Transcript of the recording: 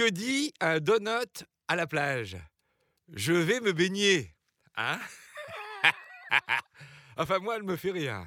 Que dit un donut à la plage? Je vais me baigner. Hein? Enfin, moi, elle me fait rien.